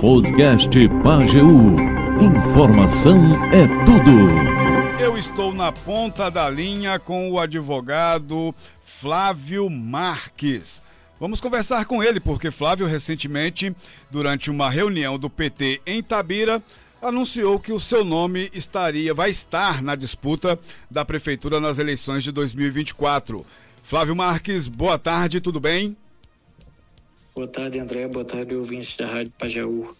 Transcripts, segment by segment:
Podcast Pageu. Informação é tudo. Eu estou na ponta da linha com o advogado Flávio Marques. Vamos conversar com ele, porque Flávio, recentemente, durante uma reunião do PT em Tabira, anunciou que o seu nome estaria, vai estar na disputa da prefeitura nas eleições de 2024. Flávio Marques, boa tarde, tudo bem? Boa tarde, André. Boa tarde, ouvintes da Rádio Pajaú.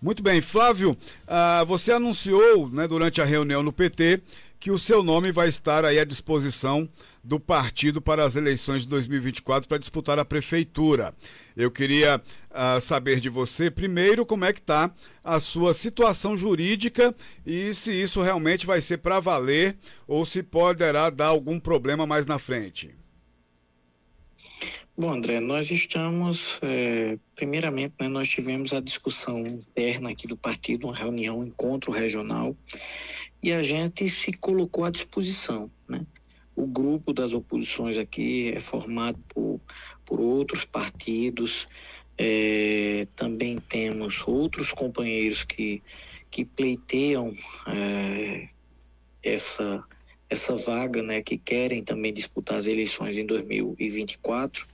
Muito bem, Flávio, uh, você anunciou né, durante a reunião no PT que o seu nome vai estar aí à disposição do partido para as eleições de 2024 para disputar a prefeitura. Eu queria uh, saber de você, primeiro, como é que está a sua situação jurídica e se isso realmente vai ser para valer ou se poderá dar algum problema mais na frente. Bom, André, nós estamos, é, primeiramente, né, nós tivemos a discussão interna aqui do partido, uma reunião, um encontro regional, e a gente se colocou à disposição, né? O grupo das oposições aqui é formado por, por outros partidos, é, também temos outros companheiros que, que pleiteiam é, essa essa vaga, né, que querem também disputar as eleições em 2024.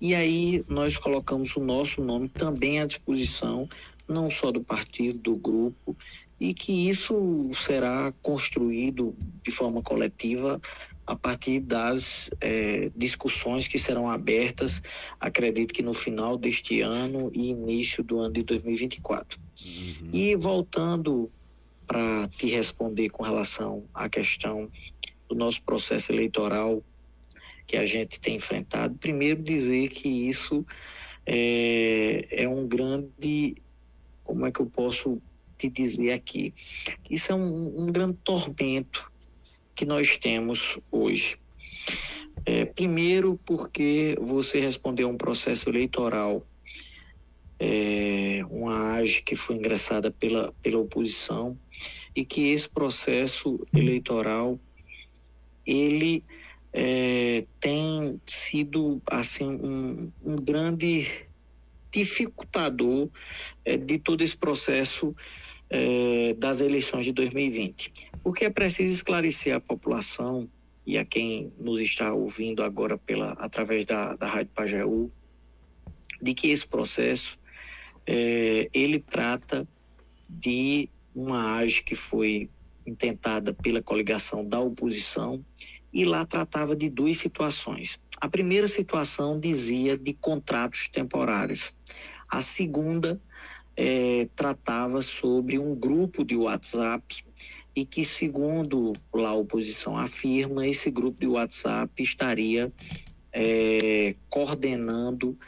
E aí nós colocamos o nosso nome também à disposição, não só do partido, do grupo, e que isso será construído de forma coletiva a partir das é, discussões que serão abertas, acredito que no final deste ano e início do ano de 2024. Uhum. E voltando para te responder com relação à questão do nosso processo eleitoral que a gente tem enfrentado. Primeiro, dizer que isso é, é um grande. Como é que eu posso te dizer aqui? Isso é um, um grande tormento que nós temos hoje. É, primeiro, porque você respondeu a um processo eleitoral é, uma AGE que foi ingressada pela, pela oposição e que esse processo eleitoral ele é, tem sido assim um, um grande dificultador é, de todo esse processo é, das eleições de 2020. Porque é preciso esclarecer a população e a quem nos está ouvindo agora pela através da, da Rádio Pajeú, de que esse processo é, ele trata de uma AGE que foi intentada pela coligação da oposição e lá tratava de duas situações. A primeira situação dizia de contratos temporários. A segunda é, tratava sobre um grupo de WhatsApp e que, segundo lá a oposição afirma, esse grupo de WhatsApp estaria é, coordenando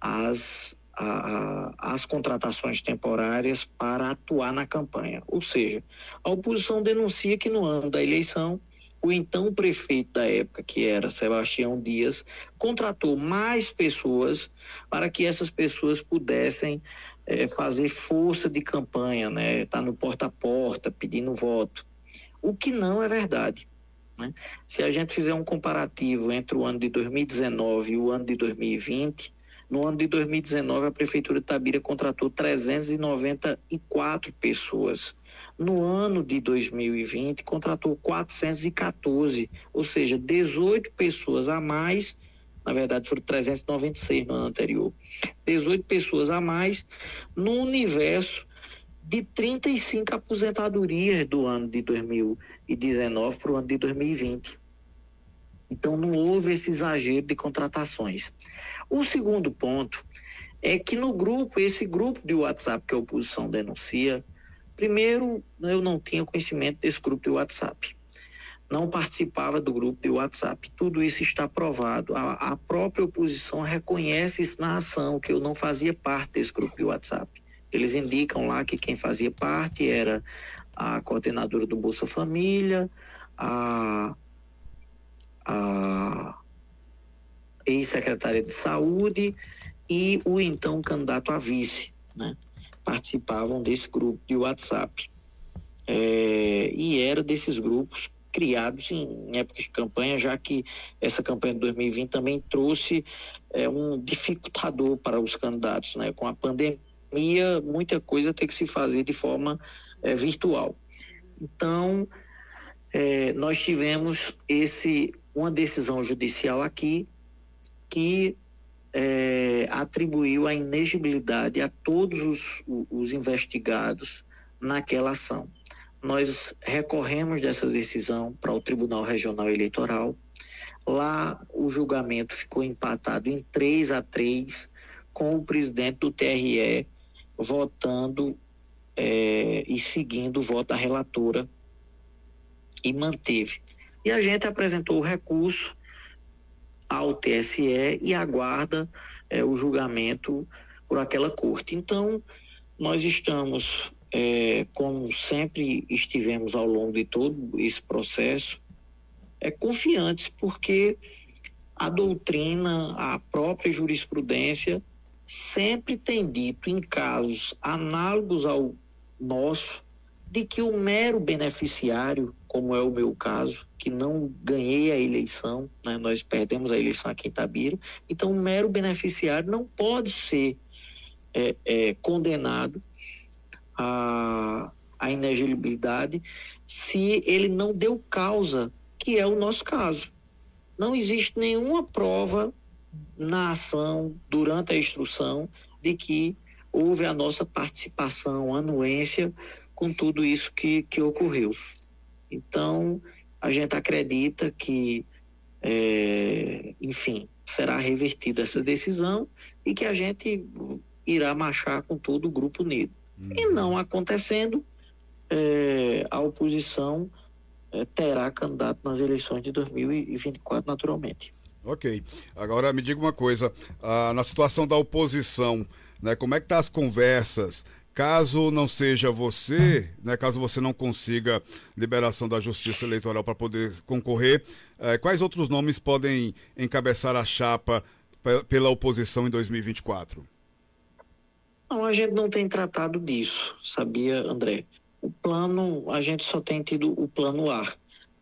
as a, as contratações temporárias para atuar na campanha. Ou seja, a oposição denuncia que no ano da eleição, o então prefeito da época, que era Sebastião Dias, contratou mais pessoas para que essas pessoas pudessem é, fazer força de campanha, né? Tá no porta a porta, pedindo voto. O que não é verdade. Né? Se a gente fizer um comparativo entre o ano de 2019 e o ano de 2020, no ano de 2019, a Prefeitura de Tabira contratou 394 pessoas. No ano de 2020, contratou 414, ou seja, 18 pessoas a mais. Na verdade, foram 396 no ano anterior. 18 pessoas a mais no universo de 35 aposentadorias do ano de 2019 para o ano de 2020. Então, não houve esse exagero de contratações. O segundo ponto é que no grupo, esse grupo de WhatsApp que a oposição denuncia, primeiro, eu não tinha conhecimento desse grupo de WhatsApp. Não participava do grupo de WhatsApp. Tudo isso está provado. A, a própria oposição reconhece isso na ação, que eu não fazia parte desse grupo de WhatsApp. Eles indicam lá que quem fazia parte era a coordenadora do Bolsa Família, a, a ex-secretária de Saúde e o então candidato a vice, né? Participavam desse grupo de WhatsApp. É, e era desses grupos criados em época de campanha, já que essa campanha de 2020 também trouxe é, um dificultador para os candidatos, né? Com a pandemia pandemia, muita coisa tem que se fazer de forma é, virtual. Então, é, nós tivemos esse uma decisão judicial aqui que é, atribuiu a inegibilidade a todos os, os investigados naquela ação. Nós recorremos dessa decisão para o Tribunal Regional Eleitoral. Lá o julgamento ficou empatado em 3 a 3, com o presidente do TRE votando é, e seguindo o voto da relatora e manteve. E a gente apresentou o recurso ao TSE e aguarda é, o julgamento por aquela corte. Então, nós estamos, é, como sempre estivemos ao longo de todo esse processo, é, confiantes, porque a doutrina, a própria jurisprudência, sempre tem dito, em casos análogos ao nosso, de que o mero beneficiário, como é o meu caso, que não ganhei a eleição, né? nós perdemos a eleição aqui em Itabira, então o mero beneficiário não pode ser é, é, condenado à, à inelegibilidade se ele não deu causa, que é o nosso caso. Não existe nenhuma prova na ação, durante a instrução, de que houve a nossa participação, anuência com tudo isso que, que ocorreu. Então, a gente acredita que, é, enfim, será revertida essa decisão e que a gente irá marchar com todo o Grupo Unido. Uhum. E não acontecendo, é, a oposição é, terá candidato nas eleições de 2024, naturalmente. Ok. Agora me diga uma coisa, ah, na situação da oposição, né, como é que estão tá as conversas? Caso não seja você, né, caso você não consiga liberação da Justiça Eleitoral para poder concorrer, eh, quais outros nomes podem encabeçar a chapa pela oposição em 2024? Não, a gente não tem tratado disso, sabia, André? O plano, a gente só tem tido o plano A.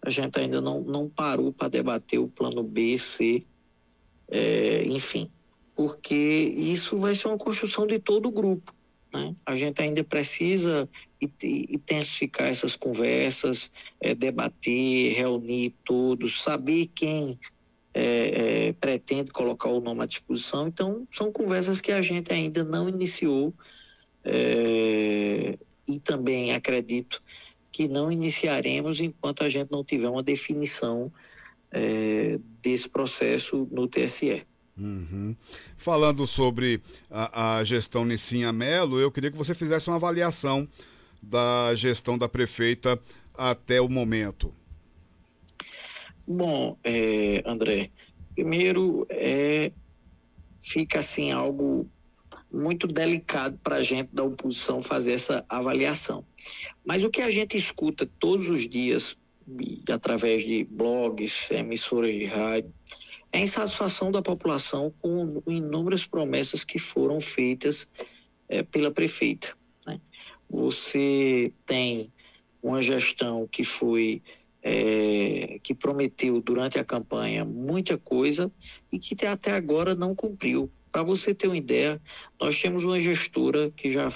A gente ainda não, não parou para debater o plano B, C, é, enfim, porque isso vai ser uma construção de todo o grupo. Né? A gente ainda precisa intensificar essas conversas, é, debater, reunir todos, saber quem é, é, pretende colocar o nome à disposição. Então, são conversas que a gente ainda não iniciou e também acredito que não iniciaremos enquanto a gente não tiver uma definição desse processo no TSE. Uhum. Falando sobre a, a gestão Nissinha Melo, eu queria que você fizesse uma avaliação da gestão da prefeita até o momento. Bom, é, André, primeiro é, fica assim algo muito delicado para a gente da oposição fazer essa avaliação. Mas o que a gente escuta todos os dias, através de blogs, emissoras de rádio, a insatisfação da população com inúmeras promessas que foram feitas é, pela prefeita. Né? Você tem uma gestão que foi é, que prometeu durante a campanha muita coisa e que até agora não cumpriu. Para você ter uma ideia, nós temos uma gestora que já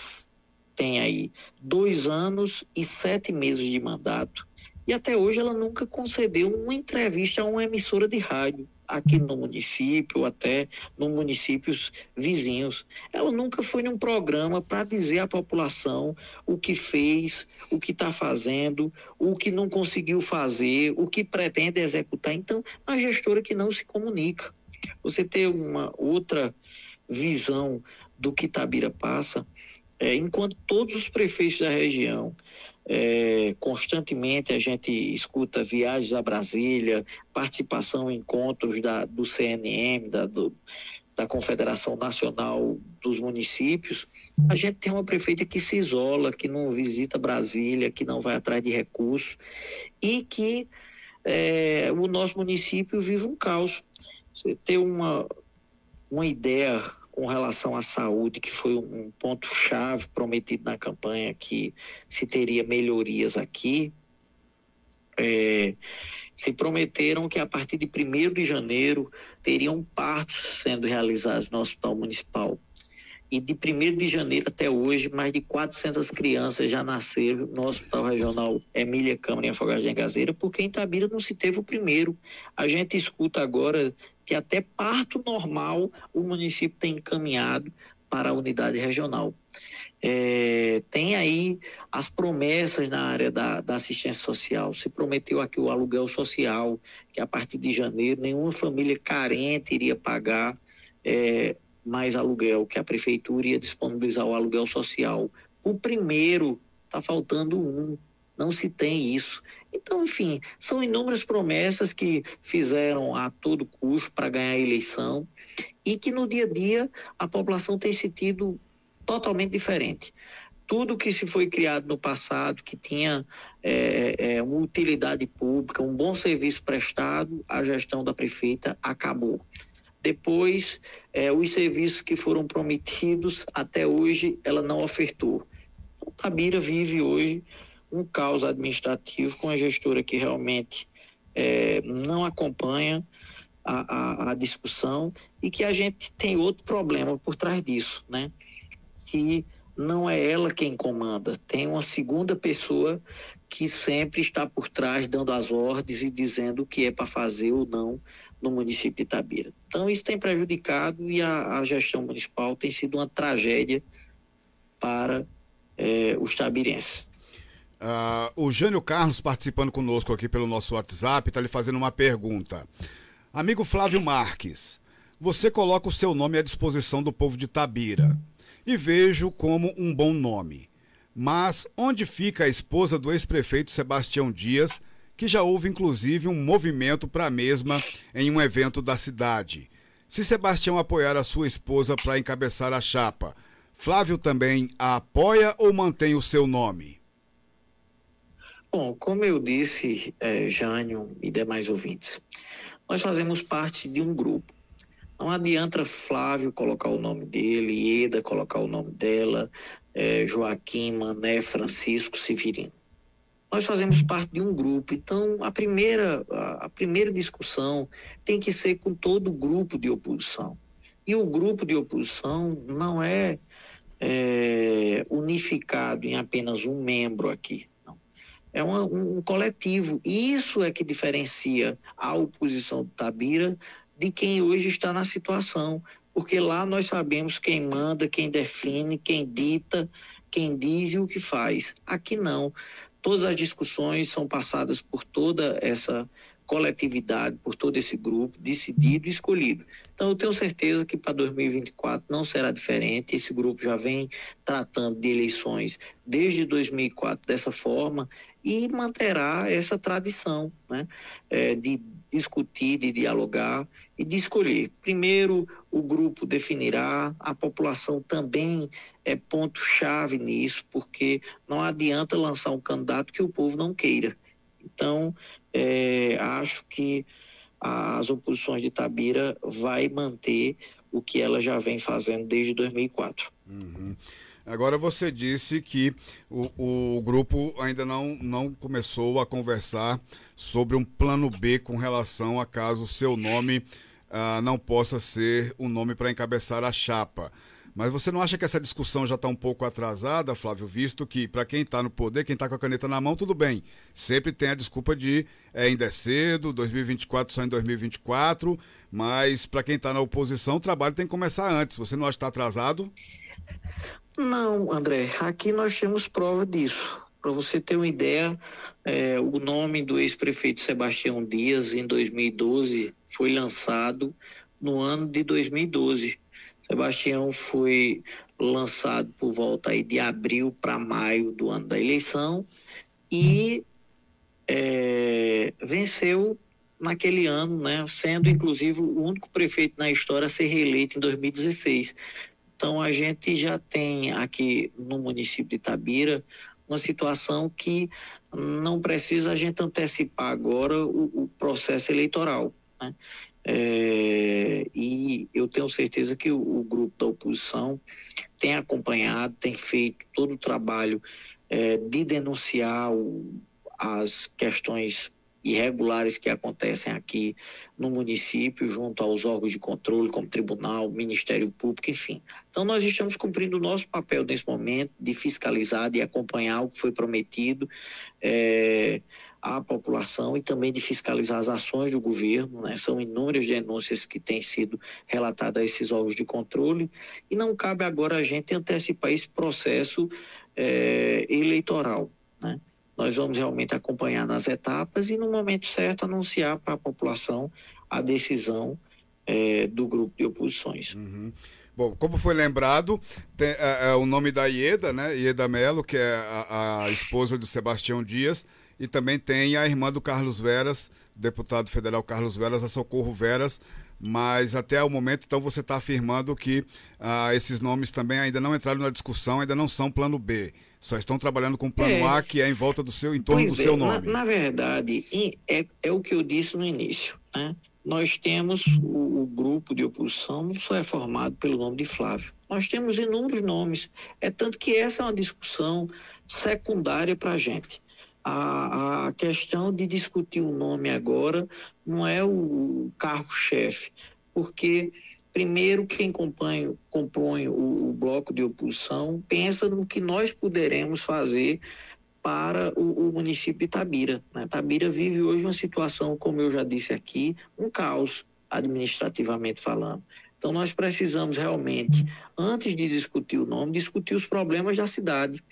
tem aí dois anos e sete meses de mandato e até hoje ela nunca concedeu uma entrevista a uma emissora de rádio aqui no município, até nos municípios vizinhos. Ela nunca foi num programa para dizer à população o que fez, o que está fazendo, o que não conseguiu fazer, o que pretende executar. Então, a gestora que não se comunica. Você ter uma outra visão do que Tabira passa, é, enquanto todos os prefeitos da região é, constantemente a gente escuta viagens a Brasília, participação em encontros da, do CNM, da, do, da Confederação Nacional dos Municípios. A gente tem uma prefeita que se isola, que não visita Brasília, que não vai atrás de recursos e que é, o nosso município vive um caos. Você tem uma, uma ideia com relação à saúde, que foi um ponto-chave prometido na campanha, que se teria melhorias aqui. É, se prometeram que a partir de 1 de janeiro teriam partos sendo realizados no Hospital Municipal. e de 1 de janeiro até hoje, mais de 400 crianças já nasceram no Hospital Regional Emília Câmara em Afogados de Engazeira, porque em Itabira não se teve o primeiro. A gente escuta agora que até parto normal o município tem encaminhado para a unidade regional. É, tem aí as promessas na área da, da, assistência social. Se prometeu aqui o aluguel social, que a partir de janeiro nenhuma família carente iria pagar é, mais aluguel, que a prefeitura ia disponibilizar o aluguel social. O primeiro, está faltando um, não se tem isso. Então, enfim, são inúmeras promessas que fizeram a todo custo para ganhar a eleição e que no dia a dia a população tem sentido totalmente diferente. Tudo que se foi criado no passado, que tinha é, é, uma utilidade pública, um bom serviço prestado, a gestão da prefeita acabou. Depois, é, os serviços que foram prometidos, até hoje, ela não ofertou. Então, Tabira vive hoje um caos administrativo com a gestora que realmente é, não acompanha a, a, a, discussão e que a gente tem outro problema por trás disso, né? Que não é ela quem comanda, tem uma segunda pessoa que sempre está por trás dando as ordens e dizendo o que é para fazer ou não no município de Itabira. Então, isso tem prejudicado e a, a gestão municipal tem sido uma tragédia para é, os tabirenses. Uh, o Jânio Carlos participando conosco aqui pelo nosso WhatsApp está lhe fazendo uma pergunta. Amigo Flávio Marques, você coloca o seu nome à disposição do povo de Tabira e vejo como um bom nome. Mas onde fica a esposa do ex-prefeito Sebastião Dias, que já houve inclusive um movimento para a mesma em um evento da cidade. Se Sebastião apoiar a sua esposa para encabeçar a chapa, Flávio também a apoia ou mantém o seu nome? Bom, como eu disse, é, Jânio e demais ouvintes, nós fazemos parte de um grupo. Não adianta Flávio colocar o nome dele, Eda colocar o nome dela, é, Joaquim, Mané, Francisco, Severino nós fazemos parte de um grupo, então a primeira, a, primeira discussão tem que ser com todo o grupo de oposição. E o grupo de oposição não é, é unificado em apenas um membro aqui. É uma, um coletivo. E isso é que diferencia a oposição do Tabira de quem hoje está na situação. Porque lá nós sabemos quem manda, quem define, quem dita, quem diz e o que faz. Aqui não. Todas as discussões são passadas por toda essa coletividade, por todo esse grupo, decidido e escolhido. Então, eu tenho certeza que para 2024 não será diferente. Esse grupo já vem tratando de eleições desde 2004 dessa forma e manterá essa tradição né, é, de discutir, de dialogar e de escolher. Primeiro, o grupo definirá, a população também é ponto-chave nisso, porque não adianta lançar um candidato que o povo não queira. Então, é, acho que as oposições de Tabira vai manter o que ela já vem fazendo desde 2004. Uhum. Agora você disse que o, o grupo ainda não, não começou a conversar sobre um plano B com relação a caso o seu nome uh, não possa ser o um nome para encabeçar a chapa. Mas você não acha que essa discussão já está um pouco atrasada, Flávio, visto que para quem está no poder, quem está com a caneta na mão, tudo bem. Sempre tem a desculpa de é, ainda é cedo, 2024 só em 2024, mas para quem está na oposição, o trabalho tem que começar antes. Você não acha que está atrasado? Não, André, aqui nós temos prova disso. Para você ter uma ideia, é, o nome do ex-prefeito Sebastião Dias, em 2012, foi lançado no ano de 2012 Sebastião foi lançado por volta aí de abril para maio do ano da eleição e é, venceu naquele ano, né, sendo inclusive o único prefeito na história a ser reeleito em 2016. Então a gente já tem aqui no município de Itabira uma situação que não precisa a gente antecipar agora o, o processo eleitoral. Né? É, e eu tenho certeza que o, o, grupo da oposição tem acompanhado, tem feito todo o trabalho é, de denunciar o, as questões irregulares que acontecem aqui no município, junto aos órgãos de controle, como Tribunal, Ministério Público, enfim. Então, nós estamos cumprindo o nosso papel nesse momento de fiscalizar, de acompanhar o que foi prometido. É, à população e também de fiscalizar as ações do governo. Né? São inúmeras denúncias que têm sido relatadas a esses órgãos de controle e não cabe agora a gente antecipar esse processo é, eleitoral. Né? Nós vamos realmente acompanhar nas etapas e, no momento certo, anunciar para a população a decisão é, do grupo de oposições. Uhum. Bom, como foi lembrado, tem, é, é, o nome da Ieda, né? Ieda Melo, que é a, a esposa do Sebastião Dias, e também tem a irmã do Carlos Veras, deputado federal Carlos Veras, a Socorro Veras, mas até o momento, então, você está afirmando que ah, esses nomes também ainda não entraram na discussão, ainda não são plano B. Só estão trabalhando com o plano é, A, que é em volta do seu, em torno do é, seu nome. Na, na verdade, é, é, o que eu disse no início. Né? Nós temos o, o grupo de oposição, só é formado pelo nome de Flávio. Nós temos inúmeros nomes. É tanto que essa é uma discussão secundária para a gente a, a questão de discutir o nome agora não é o carro-chefe, porque primeiro quem compõe, compõe o, o, bloco de oposição pensa no que nós poderemos fazer para o, o município de Tabira. Né? Tabira vive hoje uma situação, como eu já disse aqui, um caos administrativamente falando. Então nós precisamos realmente, antes de discutir o nome, discutir os problemas da cidade.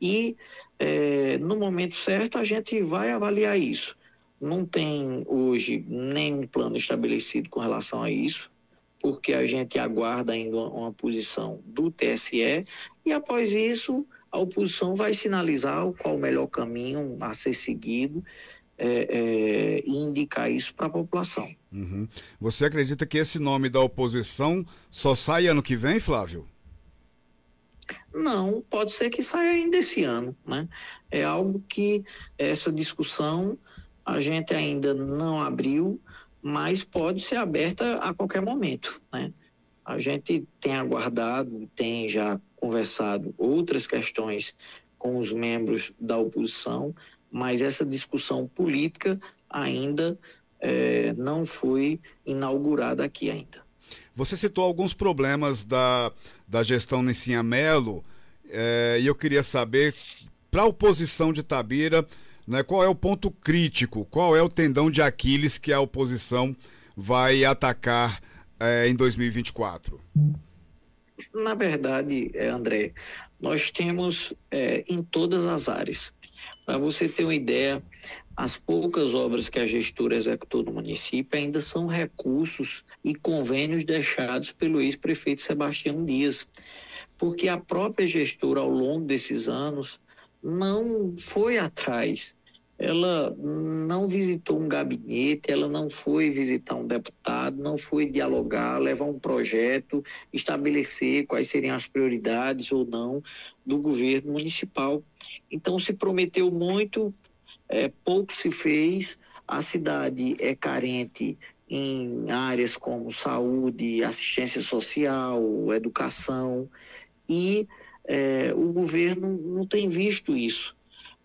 E é, no momento certo, a gente vai avaliar isso. Não tem hoje nenhum plano estabelecido com relação a isso, porque a gente aguarda ainda uma posição do TSE e após isso a oposição vai sinalizar qual o melhor caminho a ser seguido é, é, e indicar isso para a população. Uhum. Você acredita que esse nome da oposição só sai ano que vem, Flávio? Não, pode ser que saia ainda esse ano, né? É algo que essa discussão a gente ainda não abriu, mas pode ser aberta a qualquer momento, né? A gente tem aguardado, tem já conversado outras questões com os membros da oposição, mas essa discussão política ainda é, não foi inaugurada aqui ainda. Você citou alguns problemas da, da gestão Nissinha Melo, é, e eu queria saber, para a oposição de Tabira, né, qual é o ponto crítico, qual é o tendão de Aquiles que a oposição vai atacar é, em 2024? Na verdade, é, André, nós temos é, em todas as áreas. Para você ter uma ideia, as poucas obras que a gestora executou no município ainda são recursos e convênios deixados pelo ex-prefeito Sebastião Dias, porque a própria gestora, ao longo desses anos, não foi atrás. Ela não visitou um gabinete, ela não foi visitar um deputado, não foi dialogar, levar um projeto, estabelecer quais seriam as prioridades ou não do governo municipal. Então, se prometeu muito é, pouco se fez, a cidade é carente em áreas como saúde, assistência social, educação, e é, o governo não tem visto isso.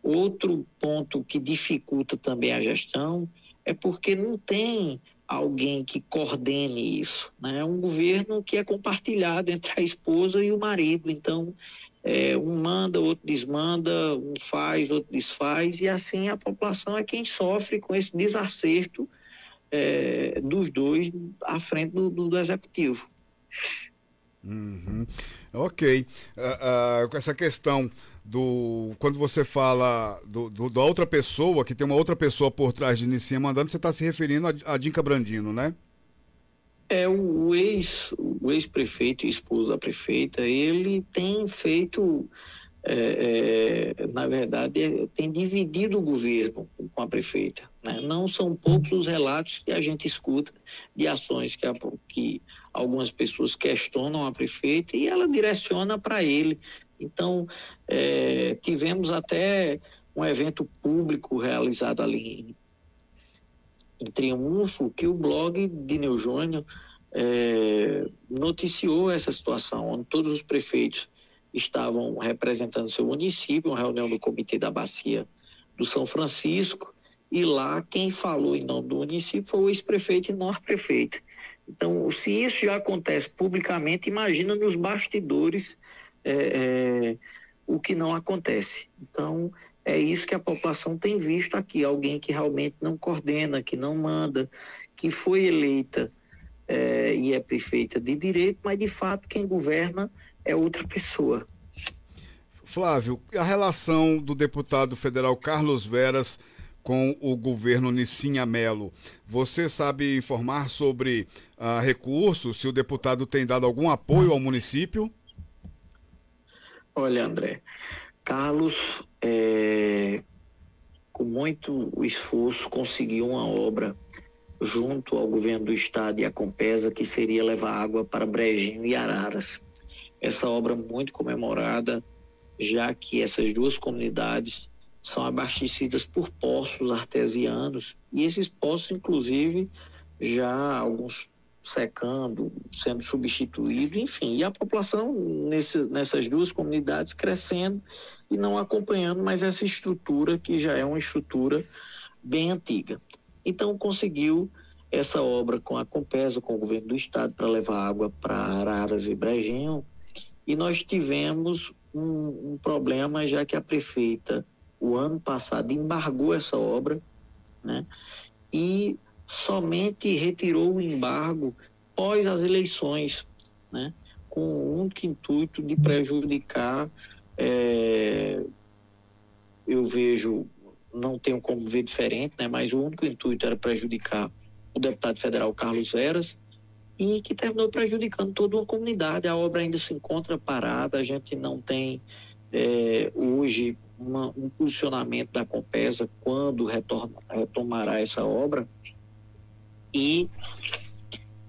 Outro ponto que dificulta também a gestão é porque não tem alguém que coordene isso. Né? É um governo que é compartilhado entre a esposa e o marido. Então, é, um manda, outro desmanda, um faz, outro desfaz, e assim a população é quem sofre com esse desacerto é, dos dois à frente do, do, do executivo. Uhum. Ok. Uh, uh, essa questão do. Quando você fala do, do, da outra pessoa, que tem uma outra pessoa por trás de Inicia mandando, você está se referindo a, a Dinca Brandino, né? É, o ex, o ex-prefeito e esposo da prefeita, ele tem feito, é, é, na verdade, é, tem dividido o governo com a prefeita. Né? Não são poucos os relatos que a gente escuta de ações que, a, que algumas pessoas questionam a prefeita e ela direciona para ele. Então, é, tivemos até um evento público realizado ali em Triunfo que o blog de Neu Júnior é, noticiou essa situação, onde todos os prefeitos estavam representando seu município, uma reunião do Comitê da Bacia do São Francisco, e lá quem falou em nome do município foi o ex-prefeito e não a prefeita. Então, se isso já acontece publicamente, imagina nos bastidores é, é, o que não acontece. Então, é isso que a população tem visto aqui: alguém que realmente não coordena, que não manda, que foi eleita é, e é prefeita de direito, mas de fato quem governa é outra pessoa. Flávio, a relação do deputado federal Carlos Veras com o governo Nissinha Melo. Você sabe informar sobre uh, recursos, se o deputado tem dado algum apoio ao município? Olha, André, Carlos, é, com muito esforço, conseguiu uma obra junto ao governo do estado e à Compesa, que seria levar água para Brejinho e Araras. Essa obra muito comemorada, já que essas duas comunidades são abastecidas por poços artesianos e esses poços, inclusive, já alguns secando, sendo substituídos, enfim, e a população nesse, nessas duas comunidades crescendo e não acompanhando mais essa estrutura que já é uma estrutura bem antiga. Então conseguiu essa obra com a Compesa, com o governo do estado, para levar água para Araras e Brejinho. E nós tivemos um, um, problema, já que a prefeita, o ano passado, embargou essa obra, né? E somente retirou o embargo pós as eleições, né? Com o único intuito de prejudicar. É, eu vejo não tenho como ver diferente, né? mas o único intuito era prejudicar o deputado federal Carlos Veras e que terminou prejudicando toda uma comunidade. A obra ainda se encontra parada, a gente não tem é, hoje uma, um posicionamento da Compesa quando retorna, retomará essa obra e,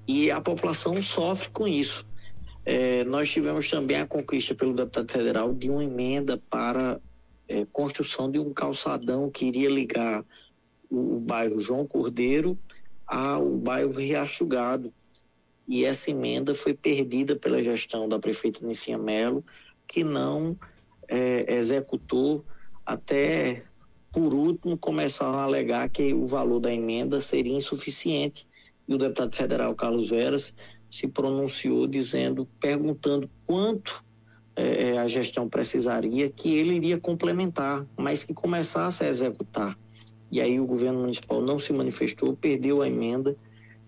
e a população sofre com isso. É, nós tivemos também a conquista pelo deputado federal de uma emenda para é, construção de um calçadão que iria ligar o, o bairro João Cordeiro ao bairro Riacho Gado. E essa emenda foi perdida pela gestão da prefeita Nicinha Melo, que não é, executou até, por último, começaram a alegar que o valor da emenda seria insuficiente. E o deputado federal Carlos Veras se pronunciou dizendo, perguntando quanto é, é, a gestão precisaria, que ele iria complementar, mas que começasse a executar. E aí o governo municipal não se manifestou, perdeu a emenda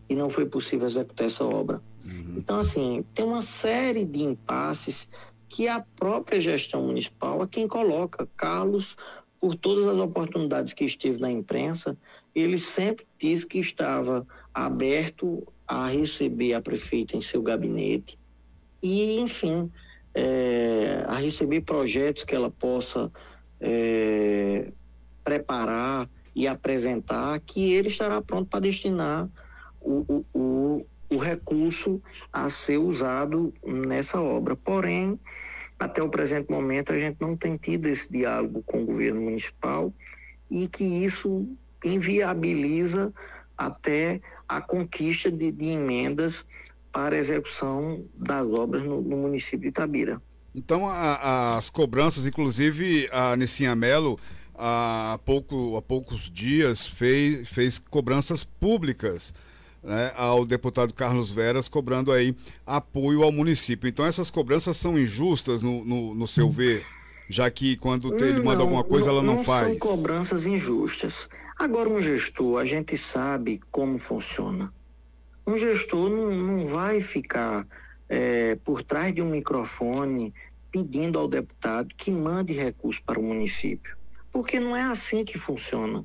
e não foi possível executar essa obra. Uhum. Então, assim, tem uma série de impasses que a própria gestão municipal é quem coloca. Carlos, por todas as oportunidades que esteve na imprensa, ele sempre disse que estava aberto a receber a prefeita em seu gabinete. E, enfim, é, a receber projetos que ela possa é, preparar e apresentar, que ele estará pronto para destinar o, o, o, o recurso a ser usado nessa obra. Porém, até o presente momento, a gente não tem tido esse diálogo com o governo municipal e que isso inviabiliza até a conquista de, de emendas para execução das obras no, no município de Itabira. Então, a, as cobranças, inclusive a Nissinha Melo, há, pouco, há poucos dias, fez, fez cobranças públicas né, ao deputado Carlos Veras, cobrando aí apoio ao município. Então, essas cobranças são injustas, no, no, no seu ver? já que quando ele manda alguma coisa não, ela não, não faz. São cobranças injustas. Agora um gestor, a gente sabe como funciona. Um gestor não, não vai ficar é, por trás de um microfone pedindo ao deputado que mande recurso para o município, porque não é assim que funciona.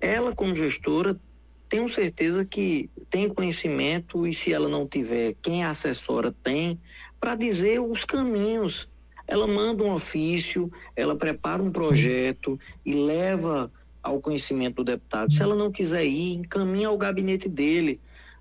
Ela, como gestora, tenho certeza que tem conhecimento e se ela não tiver, quem a assessora tem, para dizer os caminhos. Ela manda um ofício, ela prepara um projeto e leva ao conhecimento do deputado. Se ela não quiser ir, encaminha ao gabinete dele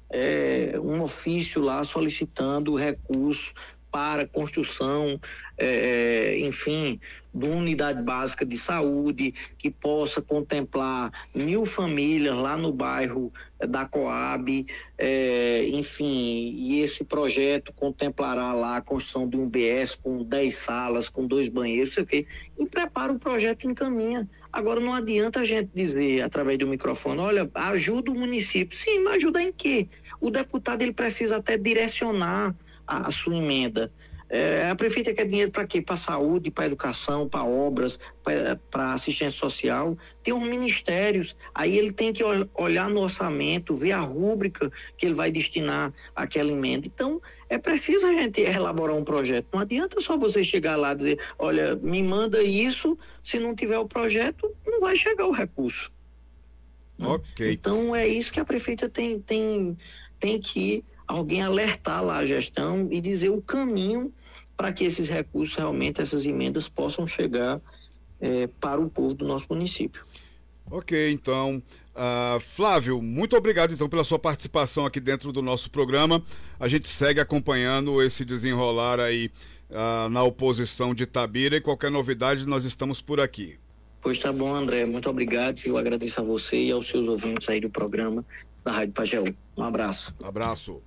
é, um ofício lá solicitando recurso para a construção, é, é, enfim, de uma unidade básica de saúde que possa contemplar mil famílias lá no bairro da Coab, é, enfim, e esse projeto contemplará lá a construção de um BS com 10 salas, com dois banheiros, sei o quê, e prepara o projeto e encaminha. Agora não adianta a gente dizer através do microfone, olha, ajuda o município. Sim, mas ajuda em quê? O deputado ele precisa até direcionar a, a sua emenda. É, a prefeita quer dinheiro para quê? Para saúde, para educação, para obras, para assistência social. Tem os ministérios. Aí ele tem que olhar no orçamento, ver a rúbrica que ele vai destinar àquela emenda. Então, é preciso a gente elaborar um projeto. Não adianta só você chegar lá e dizer: olha, me manda isso. Se não tiver o projeto, não vai chegar o recurso. Ok. Então, é isso que a prefeita tem, tem, tem que alguém alertar lá a gestão e dizer o caminho para que esses recursos, realmente, essas emendas possam chegar é, para o povo do nosso município. Ok, então. Uh, Flávio, muito obrigado então pela sua participação aqui dentro do nosso programa. A gente segue acompanhando esse desenrolar aí uh, na oposição de Tabira e qualquer novidade nós estamos por aqui. Pois tá bom, André. Muito obrigado. Eu agradeço a você e aos seus ouvintes aí do programa da Rádio Pajeú. Um abraço. Abraço.